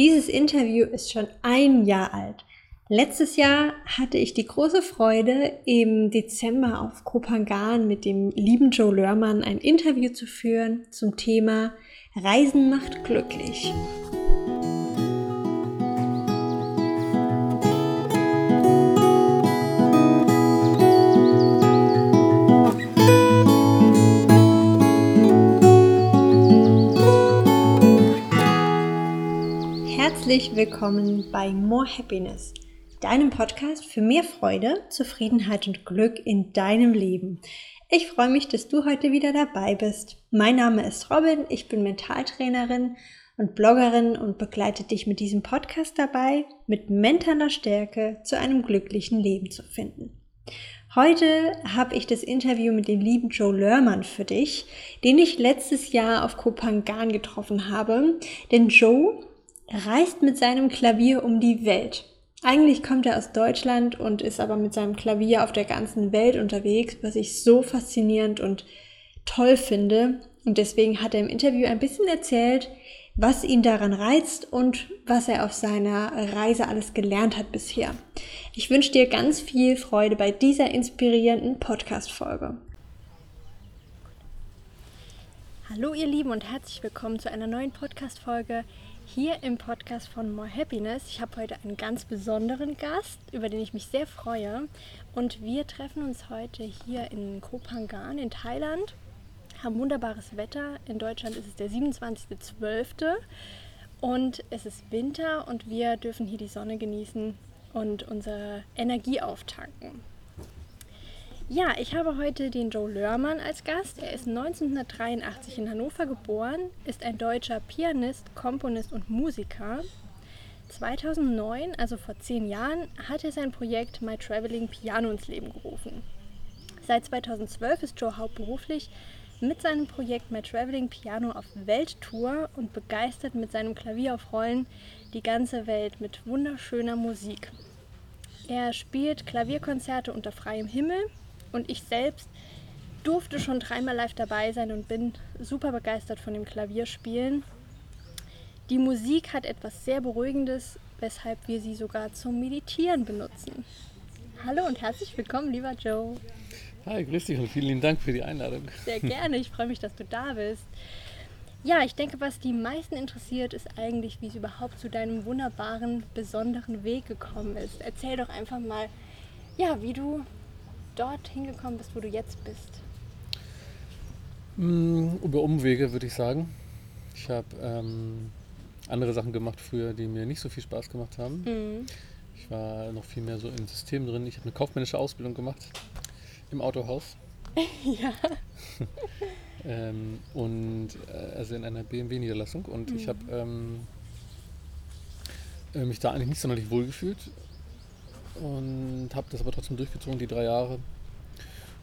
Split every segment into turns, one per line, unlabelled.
Dieses Interview ist schon ein Jahr alt. Letztes Jahr hatte ich die große Freude, im Dezember auf Kopangan mit dem lieben Joe Lörmann ein Interview zu führen zum Thema Reisen macht glücklich. Herzlich willkommen bei More Happiness, deinem Podcast für mehr Freude, Zufriedenheit und Glück in deinem Leben. Ich freue mich, dass du heute wieder dabei bist. Mein Name ist Robin, ich bin Mentaltrainerin und Bloggerin und begleite dich mit diesem Podcast dabei, mit mentaler Stärke zu einem glücklichen Leben zu finden. Heute habe ich das Interview mit dem lieben Joe Lörmann für dich, den ich letztes Jahr auf Kopangan getroffen habe. Denn Joe reist mit seinem Klavier um die Welt. Eigentlich kommt er aus Deutschland und ist aber mit seinem Klavier auf der ganzen Welt unterwegs, was ich so faszinierend und toll finde. Und deswegen hat er im Interview ein bisschen erzählt, was ihn daran reizt und was er auf seiner Reise alles gelernt hat bisher. Ich wünsche dir ganz viel Freude bei dieser inspirierenden Podcast-Folge. Hallo ihr Lieben und herzlich willkommen zu einer neuen Podcast-Folge hier im Podcast von More Happiness. Ich habe heute einen ganz besonderen Gast, über den ich mich sehr freue. Und wir treffen uns heute hier in Kopangan in Thailand. Haben wunderbares Wetter. In Deutschland ist es der 27.12. Und es ist Winter und wir dürfen hier die Sonne genießen und unsere Energie auftanken. Ja, ich habe heute den Joe Lörmann als Gast. Er ist 1983 in Hannover geboren, ist ein deutscher Pianist, Komponist und Musiker. 2009, also vor zehn Jahren, hat er sein Projekt My Traveling Piano ins Leben gerufen. Seit 2012 ist Joe hauptberuflich mit seinem Projekt My Traveling Piano auf Welttour und begeistert mit seinem Klavier auf Rollen die ganze Welt mit wunderschöner Musik. Er spielt Klavierkonzerte unter freiem Himmel und ich selbst durfte schon dreimal live dabei sein und bin super begeistert von dem Klavierspielen. Die Musik hat etwas sehr Beruhigendes, weshalb wir sie sogar zum Meditieren benutzen. Hallo und herzlich willkommen, lieber Joe.
Hi, grüß dich und vielen lieben Dank für die Einladung.
Sehr gerne, ich freue mich, dass du da bist. Ja, ich denke, was die meisten interessiert, ist eigentlich, wie es überhaupt zu deinem wunderbaren, besonderen Weg gekommen ist. Erzähl doch einfach mal, ja, wie du dort hingekommen bist, wo du jetzt bist?
Mm, über Umwege würde ich sagen. Ich habe ähm, andere Sachen gemacht früher, die mir nicht so viel Spaß gemacht haben. Mhm. Ich war noch viel mehr so im System drin. Ich habe eine kaufmännische Ausbildung gemacht im Autohaus. ja. ähm, und äh, also in einer BMW-Niederlassung. Und mhm. ich habe ähm, äh, mich da eigentlich nicht sonderlich wohl gefühlt und habe das aber trotzdem durchgezogen, die drei Jahre.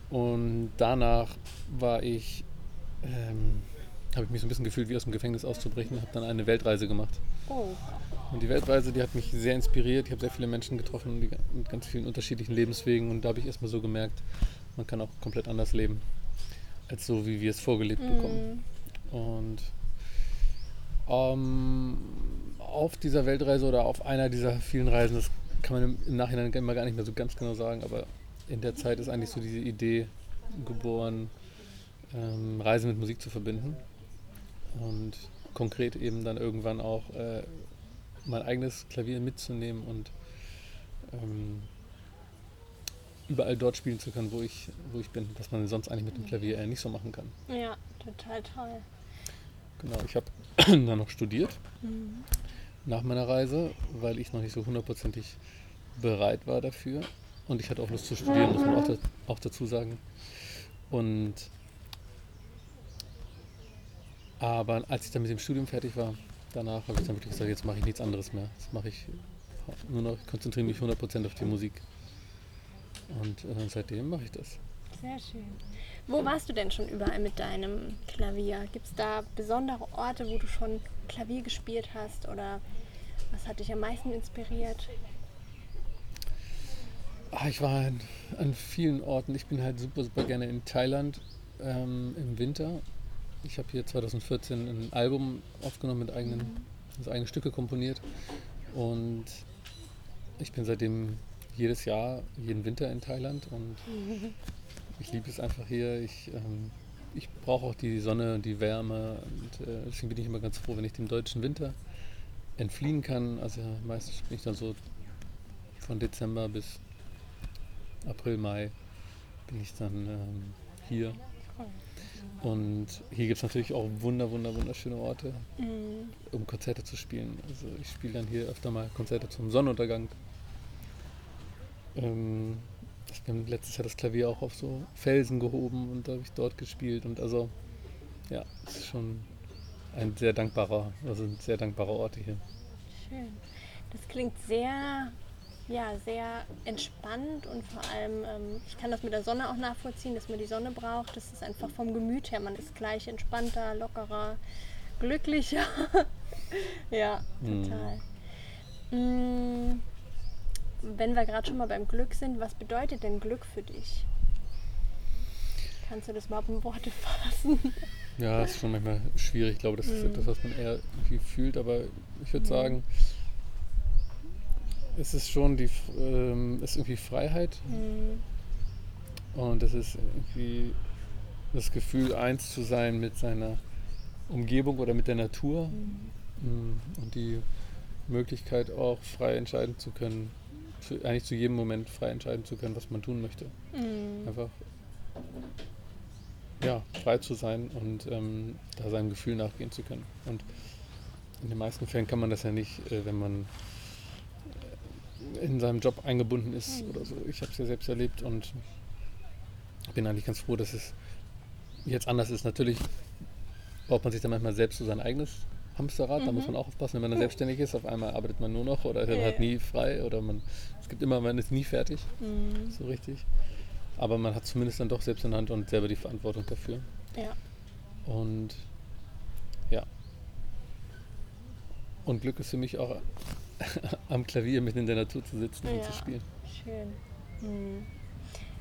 Und danach war ich, ähm, habe ich mich so ein bisschen gefühlt, wie aus dem Gefängnis auszubrechen, habe dann eine Weltreise gemacht. Oh. Und die Weltreise, die hat mich sehr inspiriert. Ich habe sehr viele Menschen getroffen die, mit ganz vielen unterschiedlichen Lebenswegen und da habe ich erstmal so gemerkt, man kann auch komplett anders leben, als so, wie wir es vorgelebt mm. bekommen. Und ähm, auf dieser Weltreise oder auf einer dieser vielen Reisen, das kann man im Nachhinein immer gar nicht mehr so ganz genau sagen, aber in der Zeit ist eigentlich so diese Idee geboren, ähm, Reisen mit Musik zu verbinden. Und konkret eben dann irgendwann auch äh, mein eigenes Klavier mitzunehmen und ähm, überall dort spielen zu können, wo ich, wo ich bin, was man sonst eigentlich mit dem Klavier eher nicht so machen kann.
Ja, total toll.
Genau, ich habe dann noch studiert mhm. nach meiner Reise, weil ich noch nicht so hundertprozentig bereit war dafür. Und ich hatte auch Lust zu studieren, muss man auch, da, auch dazu sagen. Und aber als ich dann mit dem Studium fertig war, danach habe ich dann wirklich gesagt, jetzt mache ich nichts anderes mehr. Jetzt mache ich nur noch, ich konzentriere mich 100% auf die Musik. Und äh, seitdem mache ich das.
Sehr schön. Wo warst du denn schon überall mit deinem Klavier? Gibt es da besondere Orte, wo du schon Klavier gespielt hast? Oder was hat dich am meisten inspiriert?
Ach, ich war an, an, vielen Orten. Ich bin halt super, super gerne in Thailand ähm, im Winter. Ich habe hier 2014 ein Album aufgenommen mit eigenen also eigene Stücke komponiert. Und ich bin seitdem jedes Jahr, jeden Winter in Thailand und ich liebe es einfach hier. Ich, ähm, ich brauche auch die Sonne und die Wärme und äh, deswegen bin ich immer ganz froh, wenn ich dem deutschen Winter entfliehen kann. Also meistens bin ich dann so von Dezember bis April, Mai bin ich dann ähm, hier. Und hier gibt es natürlich auch wunder, wunder, wunderschöne Orte, mhm. um Konzerte zu spielen. Also ich spiele dann hier öfter mal Konzerte zum Sonnenuntergang. Ähm, ich bin letztes Jahr das Klavier auch auf so Felsen gehoben und da habe ich dort gespielt. Und also, ja, es ist schon ein sehr dankbarer, also ein sehr dankbarer Ort hier.
Schön. Das klingt sehr, ja, sehr entspannt und vor allem, ähm, ich kann das mit der Sonne auch nachvollziehen, dass man die Sonne braucht. Das ist einfach vom Gemüt her, man ist gleich entspannter, lockerer, glücklicher. ja, hm. total. Mhm. Mm wenn wir gerade schon mal beim Glück sind, was bedeutet denn Glück für dich? Kannst du das überhaupt in Worte fassen?
Ja, das ist schon manchmal schwierig. Ich glaube, das ist mm. etwas, was man eher irgendwie fühlt, aber ich würde mm. Es ist schon die, ähm, ist irgendwie Freiheit mm. und es ist irgendwie das Gefühl, eins zu sein mit seiner Umgebung oder mit der Natur mhm. und die Möglichkeit auch frei entscheiden zu können, zu, eigentlich zu jedem Moment frei entscheiden zu können, was man tun möchte. Mhm. Einfach ja, frei zu sein und ähm, da seinem Gefühl nachgehen zu können. Und in den meisten Fällen kann man das ja nicht, äh, wenn man in seinem Job eingebunden ist oder so. Ich habe es ja selbst erlebt und bin eigentlich ganz froh, dass es jetzt anders ist. Natürlich baut man sich dann manchmal selbst so sein eigenes Hamsterrad, mhm. da muss man auch aufpassen, wenn man dann selbstständig ist, auf einmal arbeitet man nur noch oder man hat nie frei oder man, es gibt immer, man ist nie fertig, mhm. so richtig. Aber man hat zumindest dann doch selbst in der Hand und selber die Verantwortung dafür.
Ja.
Und ja. Und Glück ist für mich auch am Klavier mitten in der Natur zu sitzen ja. und zu spielen.
Schön. Mhm.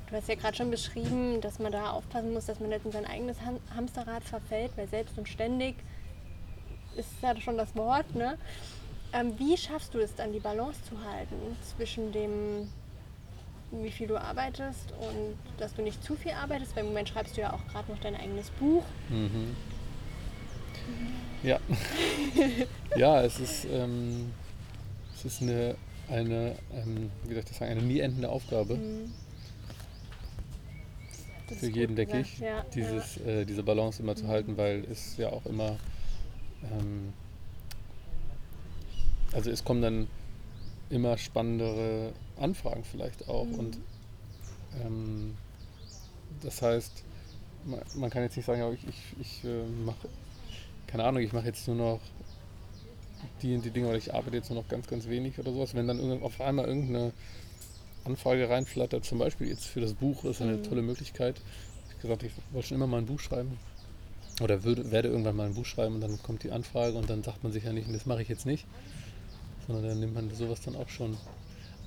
Du hast ja gerade schon beschrieben, dass man da aufpassen muss, dass man nicht in sein eigenes Hamsterrad verfällt, weil selbst und ständig ist ja schon das Wort, ne? Ähm, wie schaffst du es dann, die Balance zu halten zwischen dem, wie viel du arbeitest und dass du nicht zu viel arbeitest? Weil im Moment schreibst du ja auch gerade noch dein eigenes Buch.
Mhm. Ja. ja, es ist, ähm, es ist eine, eine ähm, wie soll ich das sagen, eine nie endende Aufgabe. Mhm. Für jeden, denke ich, ja, dieses, ja. Äh, diese Balance immer zu mhm. halten, weil es ja auch immer ähm, also es kommen dann immer spannendere Anfragen vielleicht auch. Mhm. Und ähm, das heißt, man, man, kann jetzt nicht sagen, ich, ich, ich äh, mache, keine Ahnung, ich mache jetzt nur noch die die Dinge oder ich arbeite jetzt nur noch ganz, ganz wenig oder sowas. Wenn dann auf einmal irgendeine Anfrage reinflattert, zum Beispiel jetzt für das Buch, ist eine mhm. tolle Möglichkeit. Ich habe gesagt, ich wollte schon immer mal ein Buch schreiben oder würde, werde irgendwann mal ein Buch schreiben und dann kommt die Anfrage und dann sagt man sich ja nicht, das mache ich jetzt nicht, sondern dann nimmt man sowas dann auch schon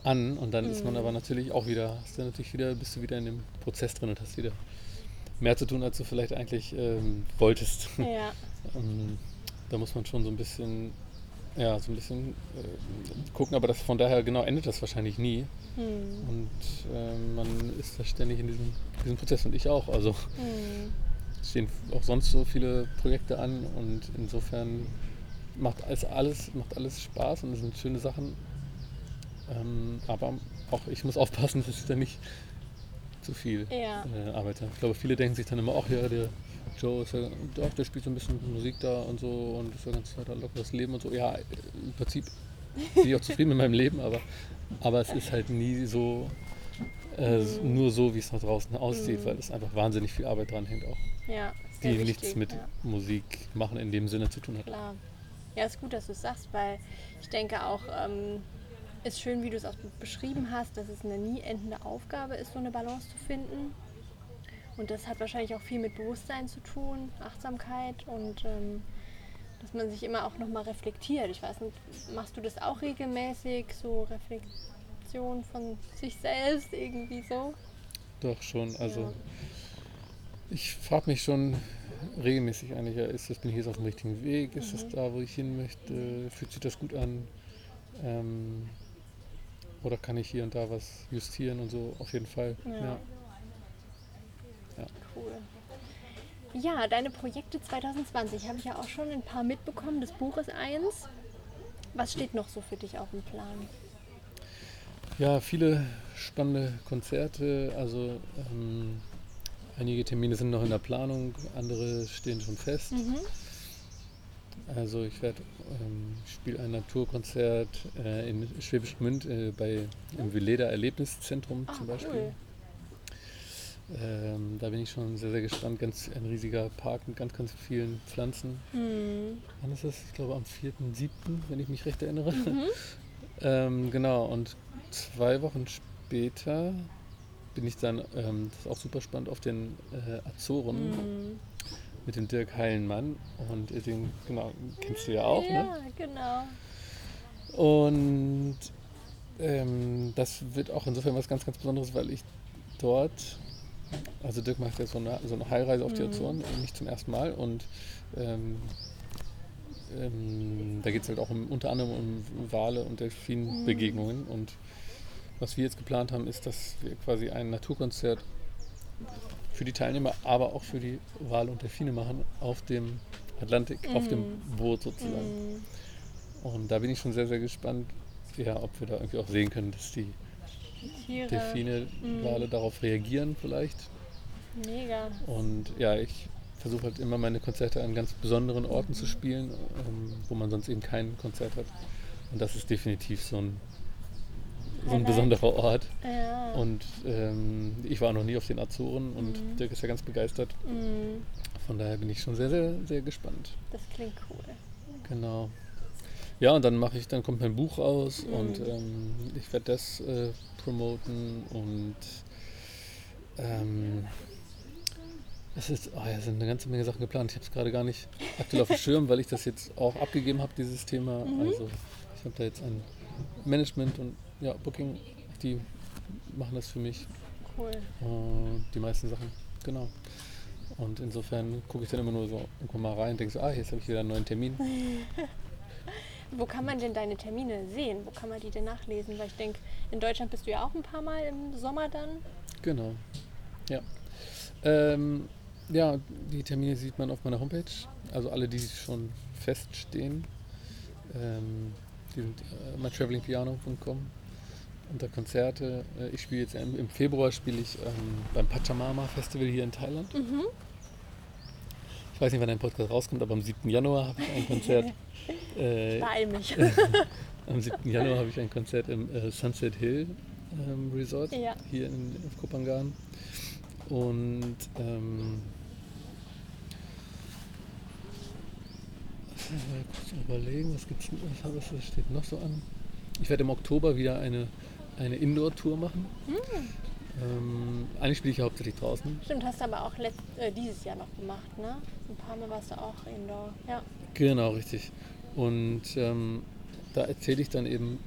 an und dann mhm. ist man mhm. aber natürlich auch wieder, hast du natürlich wieder, bist du wieder in dem Prozess drin und hast wieder mehr zu tun, als du vielleicht eigentlich ähm, wolltest.
Ja.
ähm, da muss man schon so ein bisschen, ja, so ein bisschen äh, gucken, aber das, von daher genau endet das wahrscheinlich nie. Mhm. Und äh, man ist da ständig in diesem, diesem Prozess und ich auch. Also mhm stehen auch sonst so viele Projekte an und insofern macht alles, alles, macht alles Spaß und es sind schöne Sachen. Ähm, aber auch ich muss aufpassen, dass ich da nicht zu viel
ja.
äh, arbeite. Ich glaube, viele denken sich dann immer, ach ja, der Joe ist ja, doch, der spielt so ein bisschen Musik da und so und ist ja ganz halt ein lockeres Leben und so. Ja, im Prinzip bin ich auch zufrieden mit meinem Leben, aber, aber es ist halt nie so, äh, nur so, wie es nach draußen aussieht, mhm. weil es einfach wahnsinnig viel Arbeit dran hängt auch.
Ja,
die wichtig, nichts mit ja. Musik machen in dem Sinne zu tun hat.
Klar. Ja, ist gut, dass du es sagst, weil ich denke auch, ähm, ist schön, wie du es auch beschrieben hast, dass es eine nie endende Aufgabe ist, so eine Balance zu finden. Und das hat wahrscheinlich auch viel mit Bewusstsein zu tun, Achtsamkeit und ähm, dass man sich immer auch nochmal reflektiert. Ich weiß nicht, machst du das auch regelmäßig, so Reflexion von sich selbst irgendwie so?
Doch schon, also ja ich frage mich schon regelmäßig eigentlich, ja, ist das, bin ich jetzt auf dem richtigen Weg, ist
Mhm.
da, wo ich hin möchte, fühlt sich das gut an? Ähm, oder kann ich hier und da was justieren und so, auf jeden Fall.
Ja.
Ja.
Cool. Ja, deine Projekte 2020 habe ich ja auch schon ein paar mitbekommen. Das Buch ist eins. Was steht noch so für dich auf dem Plan?
Ja, viele spannende Konzerte. Also ähm, einige Termine sind noch in der Planung, andere stehen schon fest.
Mhm.
Also ich werde ähm, spiele ein Naturkonzert äh, in Schwäbisch Gmünd äh, bei im Veleda Erlebniszentrum
Ah,
zum Beispiel.
cool.
Ähm, da bin ich schon sehr, sehr gespannt. Ganz ein riesiger Park mit ganz, ganz vielen Pflanzen.
Hm.
Wann ist das? Ich glaube am 4.7., wenn ich mich recht erinnere.
Mhm.
ähm, genau, und zwei Wochen später bin ich dann, ähm, das ist auch super spannend, auf den äh, Azoren
Hm.
mit dem Dirk Heilenmann. Und den, genau, kennst du ja auch, ne?
Ja, genau.
Und ähm, das wird auch insofern was ganz, ganz Besonderes, weil ich dort, also Dirk macht ja so eine, so eine Heilreise auf die
Mhm.
Azoren, nicht zum ersten Mal. Und ähm, ähm, da geht es halt auch um, unter anderem um Wale und Delfinbegegnungen. Und was wir jetzt geplant haben, ist, dass wir quasi ein Naturkonzert für die Teilnehmer, aber auch für die Wale und Delfine machen auf dem Atlantik, auf dem
Mhm.
Boot sozusagen.
Hm.
Und da bin ich schon sehr, sehr gespannt, ja, ob wir da irgendwie auch sehen können, dass die
Tiere.
Delfine,
Mhm.
Wale darauf reagieren vielleicht.
Mega.
Und ja, ich versuche halt immer meine Konzerte an ganz besonderen Orten zu spielen, ähm, wo man sonst eben kein Konzert hat. Und das ist definitiv so ein, so ein besonderer Ort.
Ja.
Und ähm, ich war noch nie auf den Azoren und
Mhm.
Dirk ist ja ganz begeistert.
Hm.
Von daher bin ich schon sehr, sehr, sehr gespannt.
Das klingt cool.
Genau. Ja, und dann mache ich, dann kommt mein Buch raus
Mhm.
und ähm, ich werde das äh, promoten und ähm, es ist, oh ja, sind eine ganze Menge Sachen geplant. Ich habe es gerade gar nicht aktuell auf dem Schirm, weil ich das jetzt auch abgegeben habe, dieses Thema.
Mhm.
Also ich habe da jetzt ein Management und ja, Booking, die machen das für mich
Cool.
und die meisten Sachen, genau. Und insofern gucke ich dann immer nur so irgendwo mal rein und denke so, ah, jetzt habe ich wieder einen neuen Termin.
Wo kann man denn deine Termine sehen? Wo kann man die denn nachlesen? Weil ich denke, in Deutschland bist du ja auch ein paar Mal im Sommer dann.
Genau. Ja. Ähm, ja, die Termine sieht man auf meiner Homepage. Also alle, die schon feststehen. Ähm, die sind äh, mytravelingpiano.com unter Konzerte. Äh, ich spiele jetzt im, im Februar spiele ich ähm, beim Pachamama Festival hier in Thailand.
Mhm.
Ich weiß nicht, wann dein Podcast rauskommt, aber am 7. Januar habe ich ein Konzert. Äh,
Beeil mich.
am 7. Januar habe ich ein Konzert im äh, Sunset Hill ähm, Resort
Ja.
hier in, auf Kopangan. Und ähm, mal kurz überlegen, was gibt's was, was was steht noch so an? Ich werde im Oktober wieder eine, eine Indoor-Tour machen.
Hm.
Ähm, eigentlich spiele ich ja hauptsächlich draußen.
Stimmt, hast du aber auch letzt, äh, dieses Jahr noch gemacht, ne? Ein paar Mal warst du auch indoor. Ja.
Genau, richtig. Und ähm, da erzähle ich dann eben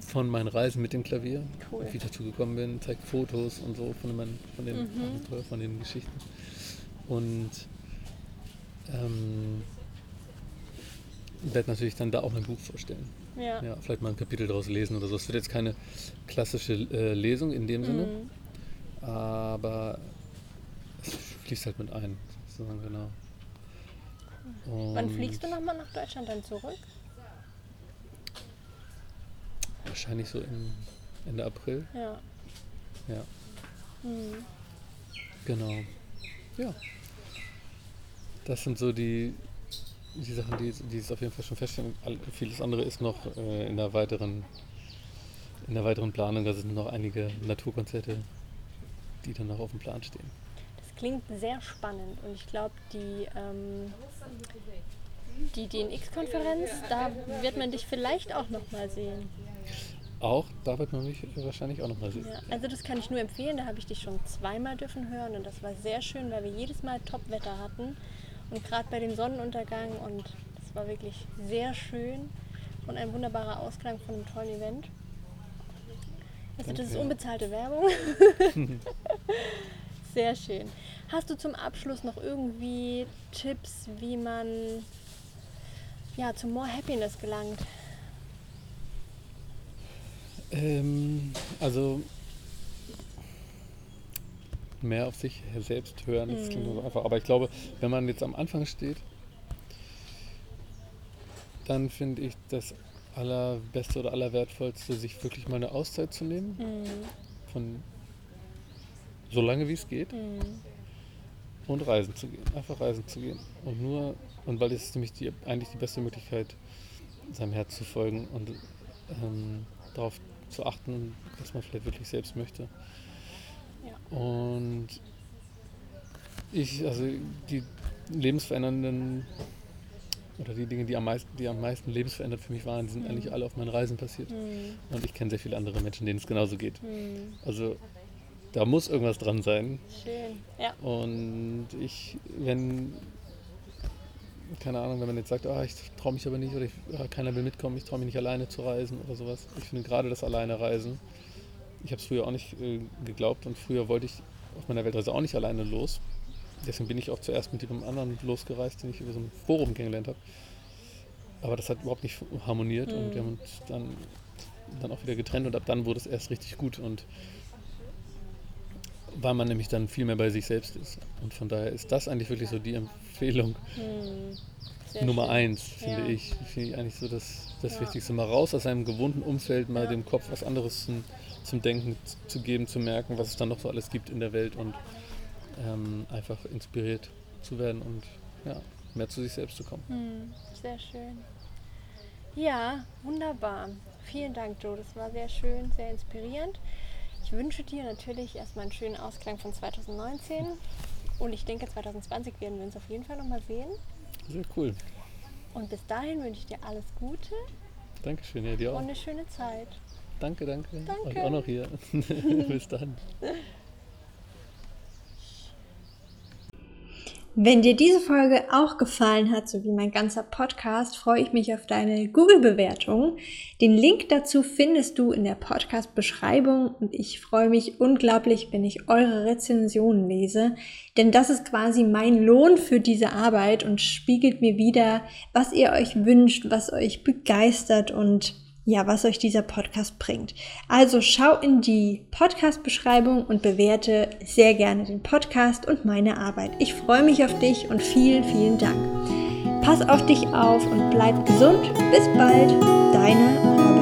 von meinen Reisen mit dem Klavier,
Cool.
wie ich dazu gekommen bin, zeige Fotos und so von, meinen, von den
Mhm.
Von den Geschichten. Und ähm, werde natürlich dann da auch mein Buch vorstellen.
Ja.
Ja, vielleicht mal ein Kapitel daraus lesen oder so. Es wird jetzt keine klassische äh, Lesung in dem Sinne,
Mhm.
aber es fließt halt mit ein, sozusagen, genau.
Wann
Und
fliegst du nochmal nach Deutschland dann zurück?
Wahrscheinlich so im Ende April.
Ja.
Ja,
Mhm.
genau. Ja. Das sind so die, die Sachen, die, die es auf jeden Fall schon feststellen. Vieles andere ist noch äh, in der weiteren in der weiteren Planung. Da sind noch einige Naturkonzerte, die dann noch auf dem Plan stehen.
Das klingt sehr spannend und ich glaube, die, ähm, die DNX-Konferenz, da wird man dich vielleicht auch nochmal sehen.
Auch, da wird man mich wahrscheinlich auch noch mal sehen.
Ja, also das kann ich nur empfehlen, da habe ich dich schon zweimal dürfen hören und das war sehr schön, weil wir jedes Mal Top-Wetter hatten und gerade bei dem Sonnenuntergang und das war wirklich sehr schön und ein wunderbarer Ausklang von einem tollen Event. Also das ist unbezahlte Werbung. Sehr schön. Hast du zum Abschluss noch irgendwie Tipps, wie man ja, zu More Happiness gelangt?
Ähm, also mehr auf sich selbst hören, das klingt so einfach. Aber ich glaube, wenn man jetzt am Anfang steht, dann finde ich das allerbeste oder allerwertvollste, sich wirklich mal eine Auszeit zu nehmen.
Mhm.
Von so lange wie es geht.
Mhm.
Und reisen zu gehen. Einfach reisen zu gehen. Und nur, und weil es ist nämlich die, eigentlich die beste Möglichkeit, seinem Herz zu folgen und ähm, darauf zu achten, was man vielleicht wirklich selbst möchte.
Ja.
Und ich, also die lebensverändernden oder die Dinge, die am meisten, die am meisten lebensverändert für mich waren, die sind
Mhm.
eigentlich alle auf meinen Reisen passiert.
Mhm.
Und ich kenne sehr viele andere Menschen, denen es genauso geht.
Mhm.
Also da muss irgendwas dran sein.
Schön. Ja.
Und ich, wenn, keine Ahnung, wenn man jetzt sagt, ah, ich traue mich aber nicht oder ich, ah, keiner will mitkommen, ich traue mich nicht alleine zu reisen oder sowas. Ich finde gerade das alleine Reisen, ich habe es früher auch nicht äh, geglaubt und früher wollte ich auf meiner Weltreise auch nicht alleine los. Deswegen bin ich auch zuerst mit jemandem anderen losgereist, den ich über so ein Forum kennengelernt habe. Aber das hat überhaupt nicht harmoniert und
Mhm.
wir haben uns dann, dann auch wieder getrennt und ab dann wurde es erst richtig gut und weil man nämlich dann viel mehr bei sich selbst ist. Und von daher ist das eigentlich wirklich so die Empfehlung.
Sehr
Nummer
schön.
eins, finde
Ja.
ich. Finde ich eigentlich so das, das
Ja.
Wichtigste. Mal raus aus seinem gewohnten Umfeld, mal
Ja.
dem Kopf was anderes zum, zum Denken zu geben, zu merken, was es dann noch so alles gibt in der Welt und ähm, einfach inspiriert zu werden und ja, mehr zu sich selbst zu kommen.
Mhm. Sehr schön. Ja, wunderbar. Vielen Dank, Joe. Das war sehr schön, sehr inspirierend. Ich wünsche dir natürlich erstmal einen schönen Ausklang von 2019. Und ich denke, 2020 werden wir uns auf jeden Fall nochmal sehen.
Sehr cool.
Und bis dahin wünsche ich dir alles Gute
Dankeschön, ja, dir
und
auch.
eine schöne Zeit.
Danke, danke.
Danke.
Euch auch noch hier. Bis dann.
Wenn dir diese Folge auch gefallen hat, so wie mein ganzer Podcast, freue ich mich auf deine Google-Bewertung. Den Link dazu findest du in der Podcast-Beschreibung und ich freue mich unglaublich, wenn ich eure Rezensionen lese, denn das ist quasi mein Lohn für diese Arbeit und spiegelt mir wieder, was ihr euch wünscht, was euch begeistert und ja, was euch dieser Podcast bringt. Also schau in die Podcast-Beschreibung und bewerte sehr gerne den Podcast und meine Arbeit. Ich freue mich auf dich und vielen, vielen Dank. Pass auf dich auf und bleib gesund. Bis bald, deine